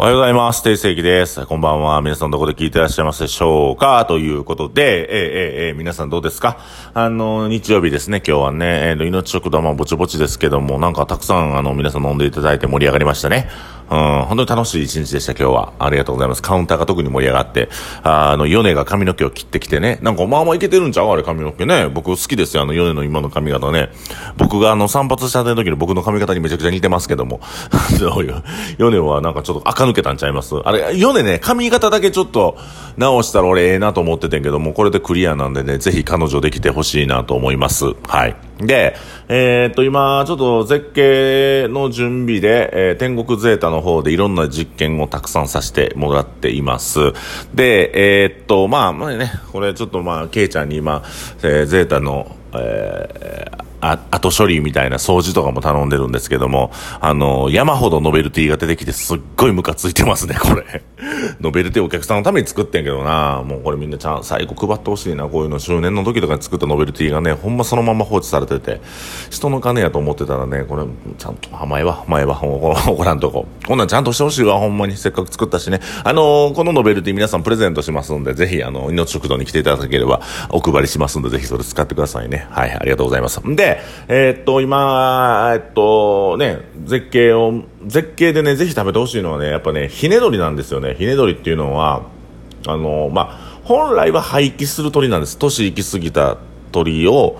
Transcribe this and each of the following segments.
おはようございます。定世紀です。こんばんは。皆さんどこで聞いてらっしゃいますでしょうか？ということで、えー、えー、えー、皆さんどうですか？あの、日曜日ですね、今日はね、えー、命食堂もぼちぼちですけども、なんかたくさん、あの、皆さん飲んでいただいて盛り上がりましたね。うん、本当に楽しい一日でした、今日は。ありがとうございます。カウンターが特に盛り上がって、あの、ヨネが髪の毛を切ってきてね、なんかまあまあいけてるんちゃうあれ髪の毛ね。僕好きですよ、あの、ヨネの今の髪型ね。僕があの、散髪した時の僕の髪型にめちゃくちゃ似てますけども。ヨネはなんかちょっと垢抜けたんちゃいます？あれ、ヨネね、髪型だけちょっと直したら俺ええなと思っててんけども、これでクリアなんでね、ぜひ彼女できてほしいなと思います。はい。で、えー、っと、今、ちょっと絶景の準備で、えー、天国ゼータの方でいろんな実験をたくさんさせてもらっています。で、えー、っと、まあ、まあね、これちょっとまあ、ケイちゃんに今、えー、ゼータの、えー、あ、後処理みたいな掃除とかも頼んでるんですけども、あの、山ほどノベルティが出てきてすっごいムカついてますね、これ。ノベルティお客さんのために作ってんけどな、もうこれみんなちゃん、最後配ってほしいな、こういうの周年の時とかに作ったノベルティがね、ほんまそのまま放置されてて、人の金やと思ってたらね、これ、ちゃんと、前は、前は、怒らんとこ。こんなんちゃんとしてほしいわ、ほんまに。せっかく作ったしね。あのこのノベルティ皆さんプレゼントしますんで、ぜひ、あの、命食堂に来ていただければ、お配りしますんで、ぜひそれ使ってくださいね。はい、ありがとうございます。で、えー、っと、今、えっと、ね、絶景を、絶景でね、ぜひ食べてほしいのはね、やっぱね、ひね鶏なんですよね。ひね鶏っていうのは、あの、まあ、本来は廃棄する鳥なんです。年行き過ぎた鳥を、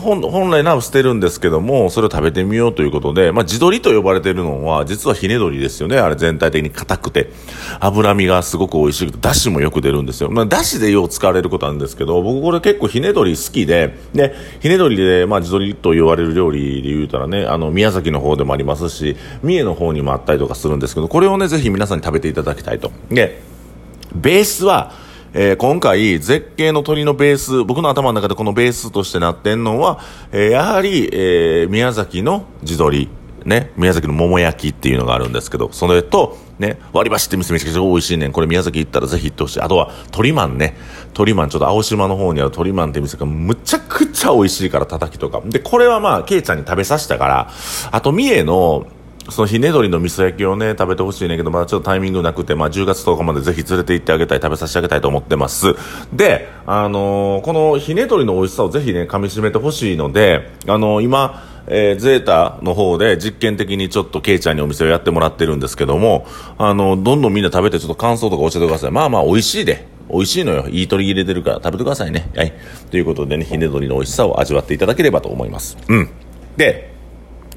本来なら捨てるんですけども、それを食べてみようということで、まあ、地鶏と呼ばれているのは、実はひね鶏ですよね。あれ全体的に硬くて、脂身がすごく美味しくて、だしもよく出るんですよ。まあ、だしでよう使われることなんですけど、僕これ結構ひね鶏好きで、で、ひね鶏で、まあ、地鶏と言われる料理で言うたらね、あの、宮崎の方でもありますし、三重の方にもあったりとかするんですけど、これをね、ぜひ皆さんに食べていただきたいと。で、ベースは、えー、今回、絶景の鳥のベース、僕の頭の中でこのベースとしてなってんのは、えー、やはり、えー、宮崎の地鶏、ね、宮崎の桃焼きっていうのがあるんですけど、それと、ね、割り箸って店めちゃくちゃ美味しいねん。これ宮崎行ったらぜひ行ってほしい。あとは、鳥マンね。鳥マン、ちょっと青島の方にある鳥マンって店がむちゃくちゃ美味しいから、叩きとか。で、これはまあ、ケイちゃんに食べさせたから、あと、三重の、そのひね鶏の味噌焼きをね、食べてほしいねんけど、まだちょっとタイミングなくて、まあ10月10日までぜひ連れて行ってあげたい、食べさせてあげたいと思ってます。で、あのー、このひね鶏の美味しさをぜひね、噛み締めてほしいので、あのー、今、えー、ゼータの方で実験的にちょっとケイちゃんにお店をやってもらってるんですけども、あの、どんどんみんな食べてちょっと感想とか教えてください。まあまあ美味しいで。美味しいのよ。いい鳥入れてるから食べてくださいね。はい。ということでね、ひね鶏の美味しさを味わっていただければと思います。うん。で、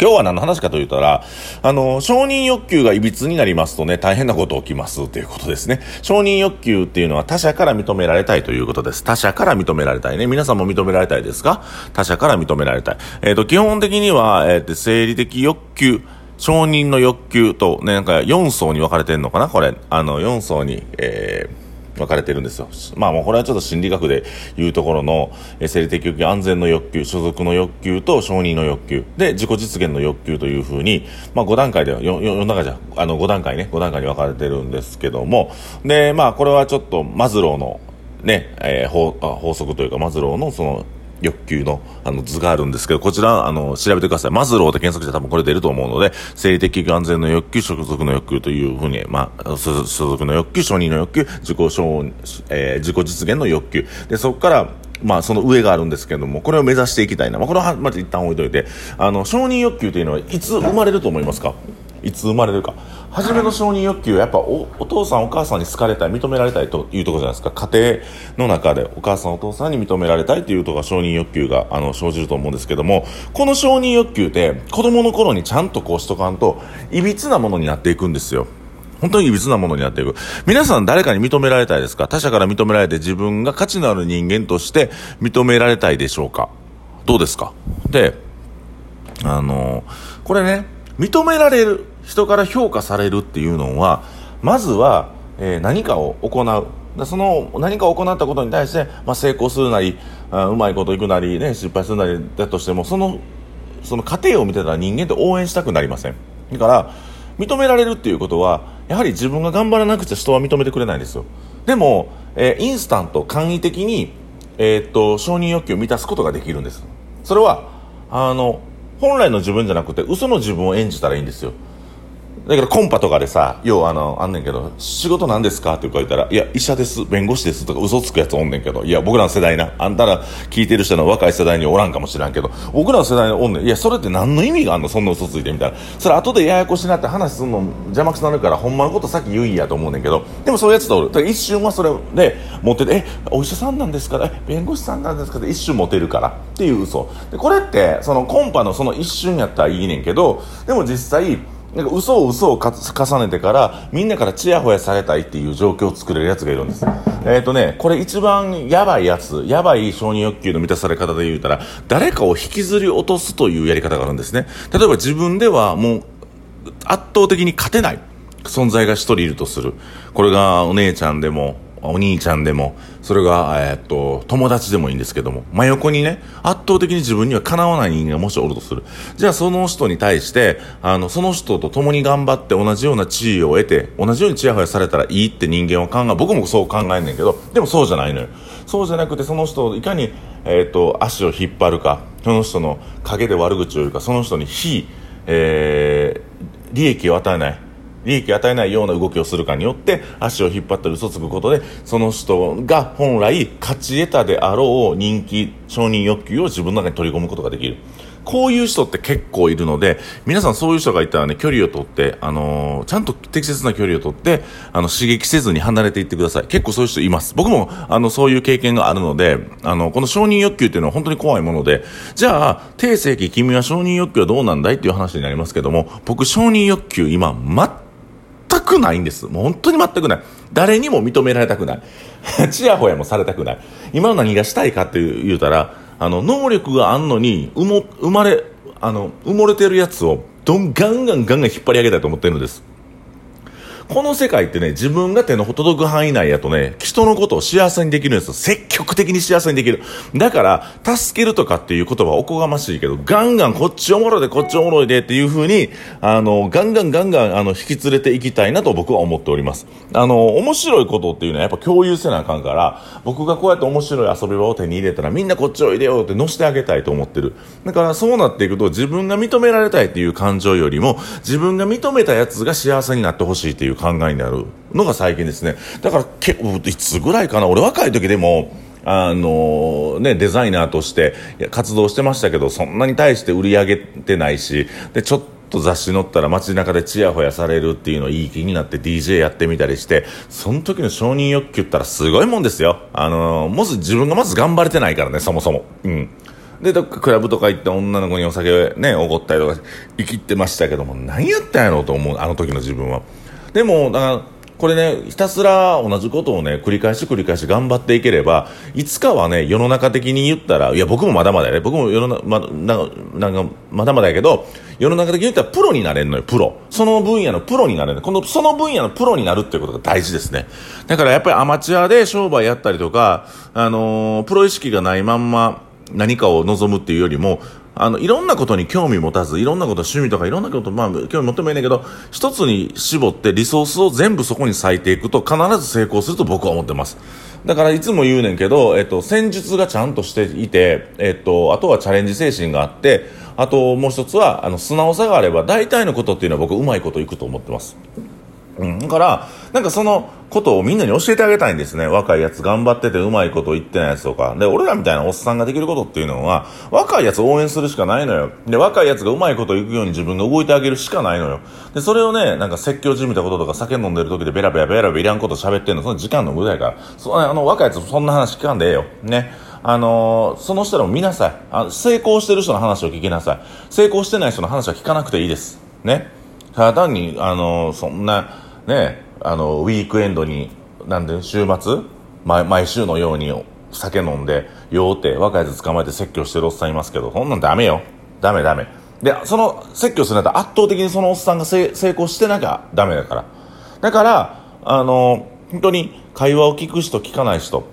今日は何の話かと言ったら、あの、承認欲求がいびつになりますとね、大変なこと起きますということですね。承認欲求っていうのは他者から認められたいということです。他者から認められたいね。皆さんも認められたいですか？他者から認められたい。えっ、ー、と、基本的には、えっ、ー、と、生理的欲求、承認の欲求と、ね、なんか4層に分かれてるのかな？これ。あの、4層に、えー、分かれてるんですよ。まあもうこれはちょっと心理学でいうところの、え生理的欲求、安全の欲求、所属の欲求と承認の欲求、で、自己実現の欲求というふうに、まあ5段階では、4, 4段階じゃ、あの5段階ね、5段階に分かれてるんですけども、で、まあこれはちょっとマズローのね、えー、法法則というか、マズローのその欲求のあの図があるんですけど、こちら、あの、調べてください。マズローで検索して多分これ出ると思うので、生理的安全の欲求、所属の欲求というふうに、まあ、所属の欲求、承認の欲求、自己承、えー、自己実現の欲求。で、そこから、まあ、その上があるんですけども、これを目指していきたいな。まあ、これは、まず一旦置いといて、あの、承認欲求というのは、いつ生まれると思いますか？いつ生まれるか。初めの承認欲求はやっぱおお父さんお母さんに好かれたい認められたいというところじゃないですか家庭の中でお母さんお父さんに認められたいというところが承認欲求があの生じると思うんですけどもこの承認欲求って子供の頃にちゃんとこうしとかんといびつなものになっていくんですよ本当にいびつなものになっていく。皆さん誰かに認められたいですか？他者から認められて自分が価値のある人間として認められたいでしょうか？どうですか？で、あのこれね、認められる。人から評価されるっていうのはまずは、えー、何かを行う。その何かを行ったことに対して、まあ、成功するなりあうまいこといくなり、ね、失敗するなりだとしてもそのその過程を見てたら人間って応援したくなりません。だから認められるっていうことはやはり自分が頑張らなくちゃ人は認めてくれないんですよ。でも、えー、インスタント簡易的に、えー、っと承認欲求を満たすことができるんです。それはあの本来の自分じゃなくて嘘の自分を演じたらいいんですよ。だからコンパとかでさ、要はあの、あんねんけど、仕事なんですかって言ったら、いや、医者です、弁護士ですとか嘘つくやつおんねんけど、いや、僕らの世代な、あんたら聞いてる人の若い世代におらんかもしらんけど、僕らの世代におんねん、いや、それって何の意味があんの？そんな嘘ついてみたいな。それ後でややこしになって話すんの邪魔くさなるから、ほんまのことさっき言いやと思うねんけど、でもそういうやつとおる。一瞬はそれで持ってて、え、お医者さんなんですか？え、弁護士さんなんですか？って一瞬持てるからっていう嘘。で、これって、そのコンパのその一瞬やったらいいねんけど、でも実際、なんか嘘を嘘を重ねてからみんなからちやほやされたいっていう状況を作れるやつがいるんです。えっ、ー、とねこれ一番やばいやつやばい承認欲求の満たされ方で言うたら誰かを引きずり落とすというやり方があるんですね。例えば自分ではもう圧倒的に勝てない存在が一人いるとする。これがお姉ちゃんでもお兄ちゃんでも、それが、えー、っと、友達でもいいんですけども、真横にね、圧倒的に自分にはかなわない人間がもしおるとする。じゃあその人に対して、あの、その人と共に頑張って同じような地位を得て、同じようにチヤホヤされたらいいって人間は考え、僕もそう考えんねんけど、でもそうじゃないのよ。そうじゃなくて、その人をいかに、えー、っと、足を引っ張るか、その人の陰で悪口を言うか、その人に非、えー、利益を与えない。利益を与えないような動きをするかによって足を引っ張って嘘つくことでその人が本来勝ち得たであろう人気承認欲求を自分の中に取り込むことができる。こういう人って結構いるので皆さんそういう人がいたらね距離を取って、あのー、ちゃんと適切な距離を取ってあの刺激せずに離れていってください。結構そういう人います。僕もあのそういう経験があるのであのこの承認欲求っていうのは本当に怖いものでじゃあ定世紀君は承認欲求はどうなんだいっていう話になりますけども僕承認欲求今全全くないんです。もう本当に全くない。誰にも認められたくない。ちやほやもされたくない。今の何がしたいかって言うたら、あの、能力があんのに、生も、生まれ、あの、埋もれてるやつを、どん、ガンガンガンガン引っ張り上げたいと思ってるんです。この世界ってね、自分が手の届く範囲内やとね、人のことを幸せにできるんですよ。積極的に幸せにできる。だから、助けるとかっていう言葉はおこがましいけど、ガンガンこっちおもろいで、こっちおもろいでっていう風に、あの、ガンガンガンガン、あの、引き連れていきたいなと僕は思っております。あの、面白いことっていうのはやっぱ共有せなあかんから、僕がこうやって面白い遊び場を手に入れたら、みんなこっちおいでよって乗せてあげたいと思ってる。だからそうなっていくと、自分が認められたいっていう感情よりも、自分が認めたやつが幸せになってほしいっていう考えになるのが最近ですね。だから、けいつぐらいかな、俺若い時でも、あのね、デザイナーとして活動してましたけど、そんなに対して売り上げてないし、で、ちょっと雑誌載ったら街中でチヤホヤされるっていうのをいい気になって DJ やってみたりして、その時の承認欲求ったらすごいもんですよ。あのもし自分がまず頑張れてないからね、そもそも。うん。で、クラブとか行って女の子にお酒ね、おごったりとか、生きてましたけども、何やったんやろうと思う、あの時の自分は。でも、だから、これね、ひたすら同じことをね、繰り返し繰り返し頑張っていければ、いつかはね、世の中的に言ったら、いや、僕もまだまだやね、僕も世の中、ま、なんか、まだまだやけど、世の中的に言ったらプロになれるのよ、プロ。その分野のプロになれる。この、その分野のプロになるっていうことが大事ですね。だからやっぱりアマチュアで商売やったりとか、あのー、プロ意識がないまんま何かを望むっていうよりも、あの、いろんなことに興味持たず、いろんなこと、趣味とかいろんなこと、まあ、興味持ってもいいんだけど、一つに絞ってリソースを全部そこに割いていくと必ず成功すると僕は思ってます。だからいつも言うねんけど、えっと、戦術がちゃんとしていて、えっと、あとはチャレンジ精神があって、あともう一つは、あの、素直さがあれば、大体のことっていうのは僕、うまいこといくと思ってます。うん、だから、なんかそのことをみんなに教えてあげたいんですね。若いやつ頑張っててうまいこと言ってないやつとか。で、俺らみたいなおっさんができることっていうのは、若いやつ応援するしかないのよ。で、若いやつがうまいこと言くように自分が動いてあげるしかないのよ。で、それをね、なんか説教じみたこととか酒飲んでる時でベラベラベラベラいらんこと喋ってんの、その時間の無駄やから。そあの、若いやつそんな話聞かんでええよ。ね。あのー、その人らも見なさいあ。成功してる人の話を聞きなさい。成功してない人の話は聞かなくていいです。ね。ただ単に、あのー、そんな、ね、あのウィークエンドになんで週末毎週のように酒飲んで酔うて若いやつ捕まえて説教してるおっさんいますけどそんなんダメよ。ダメダメ。でその説教するんだったら圧倒的にそのおっさんが成功してなきゃダメだから。だからあの本当に会話を聞く人聞かない人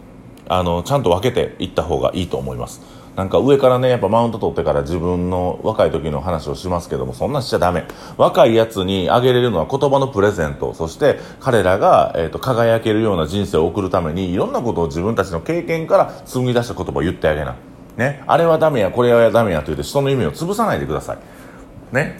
あのちゃんと分けていった方がいいと思います。なんか上からねやっぱマウント取ってから自分の若い時の話をしますけどもそんなんしちゃダメ。若いやつにあげれるのは言葉のプレゼント。そして彼らが、えーと、輝けるような人生を送るためにいろんなことを自分たちの経験から紡ぎ出した言葉を言ってあげな。ね。あれはダメやこれはダメやと言って人の夢を潰さないでください。ね。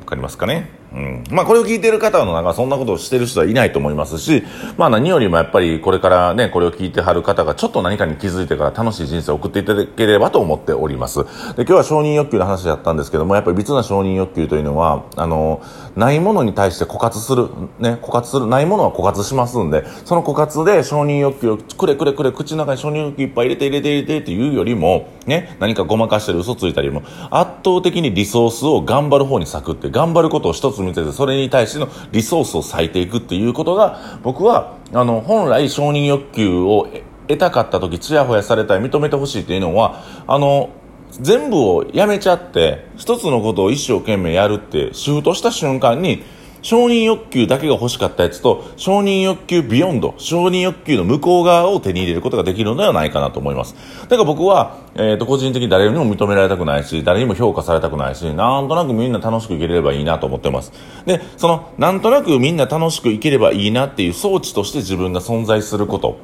わかりますかね？うん。まあこれを聞いてる方の中そんなことをしてる人はいないと思いますし、まあ何よりもやっぱりこれからね、これを聞いてはる方がちょっと何かに気づいてから楽しい人生を送っていただければと思っております。で、今日は承認欲求の話だったんですけども、やっぱり別な承認欲求というのは、あの、ないものに対して枯渇する、ね、枯渇する、ないものは枯渇しますんで、その枯渇で承認欲求をくれくれくれ口の中に承認欲求いっぱい入れて入れて入れてっていうよりも、ね、何かごまかしたり嘘ついたりも、圧倒的にリソースを頑張る方に割くって、頑張ることを一つ見てて、それに対してのリソースを割いていくっていうことが、僕は、あの、本来承認欲求を得たかった時、ちやほやされたり、認めてほしいっていうのは、あの、全部をやめちゃって、一つのことを一生懸命やるって、シフトした瞬間に、承認欲求だけが欲しかったやつと、承認欲求ビヨンド、承認欲求の向こう側を手に入れることができるのではないかなと思います。だから僕は、えっ、ー、と、個人的に誰にも認められたくないし、誰にも評価されたくないし、なんとなくみんな楽しく生きればいいなと思ってます。で、その、なんとなくみんな楽しく生きればいいなっていう装置として自分が存在すること。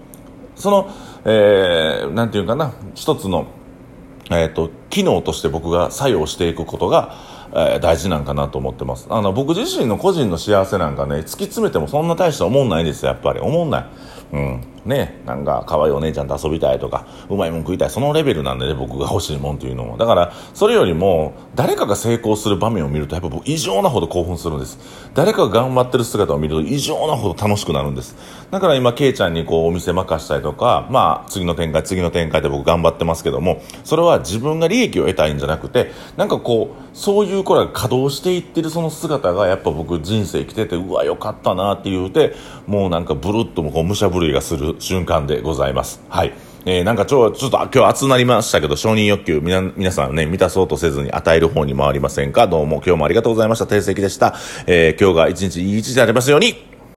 その、えー、なんていうかな、一つの、えっ、ー、と、機能として僕が作用していくことが、えー、大事なんかなと思ってます。あの、僕自身の個人の幸せなんかね、突き詰めてもそんな大した思んないですよ、やっぱり。思んない。うん。ね、なんか可愛いお姉ちゃんと遊びたいとか、うまいもん食いたい、そのレベルなんでね、僕が欲しいもんというのは。だから、それよりも、誰かが成功する場面を見ると、やっぱ僕異常なほど興奮するんです。誰かが頑張ってる姿を見ると異常なほど楽しくなるんです。だから今、ケイちゃんにこう、お店任したりとか、まあ、次の展開、次の展開で僕頑張ってますけども、それは自分が利益を得たいんじゃなくて、なんかこう、そういう子らが稼働していってるその姿が、やっぱ僕人生生きてて、うわ、よかったなって言うて、もうなんかブルッともこう、武者震いがする瞬間でございます。ざいます。はい。えー、なんかちょ、ちょっと今日熱なりましたけど、承認欲求、みな、皆さんね、満たそうとせずに与える方に回りませんか？どうも今日もありがとうございました。定石でした。えー、今日が一日いい一日でありますように。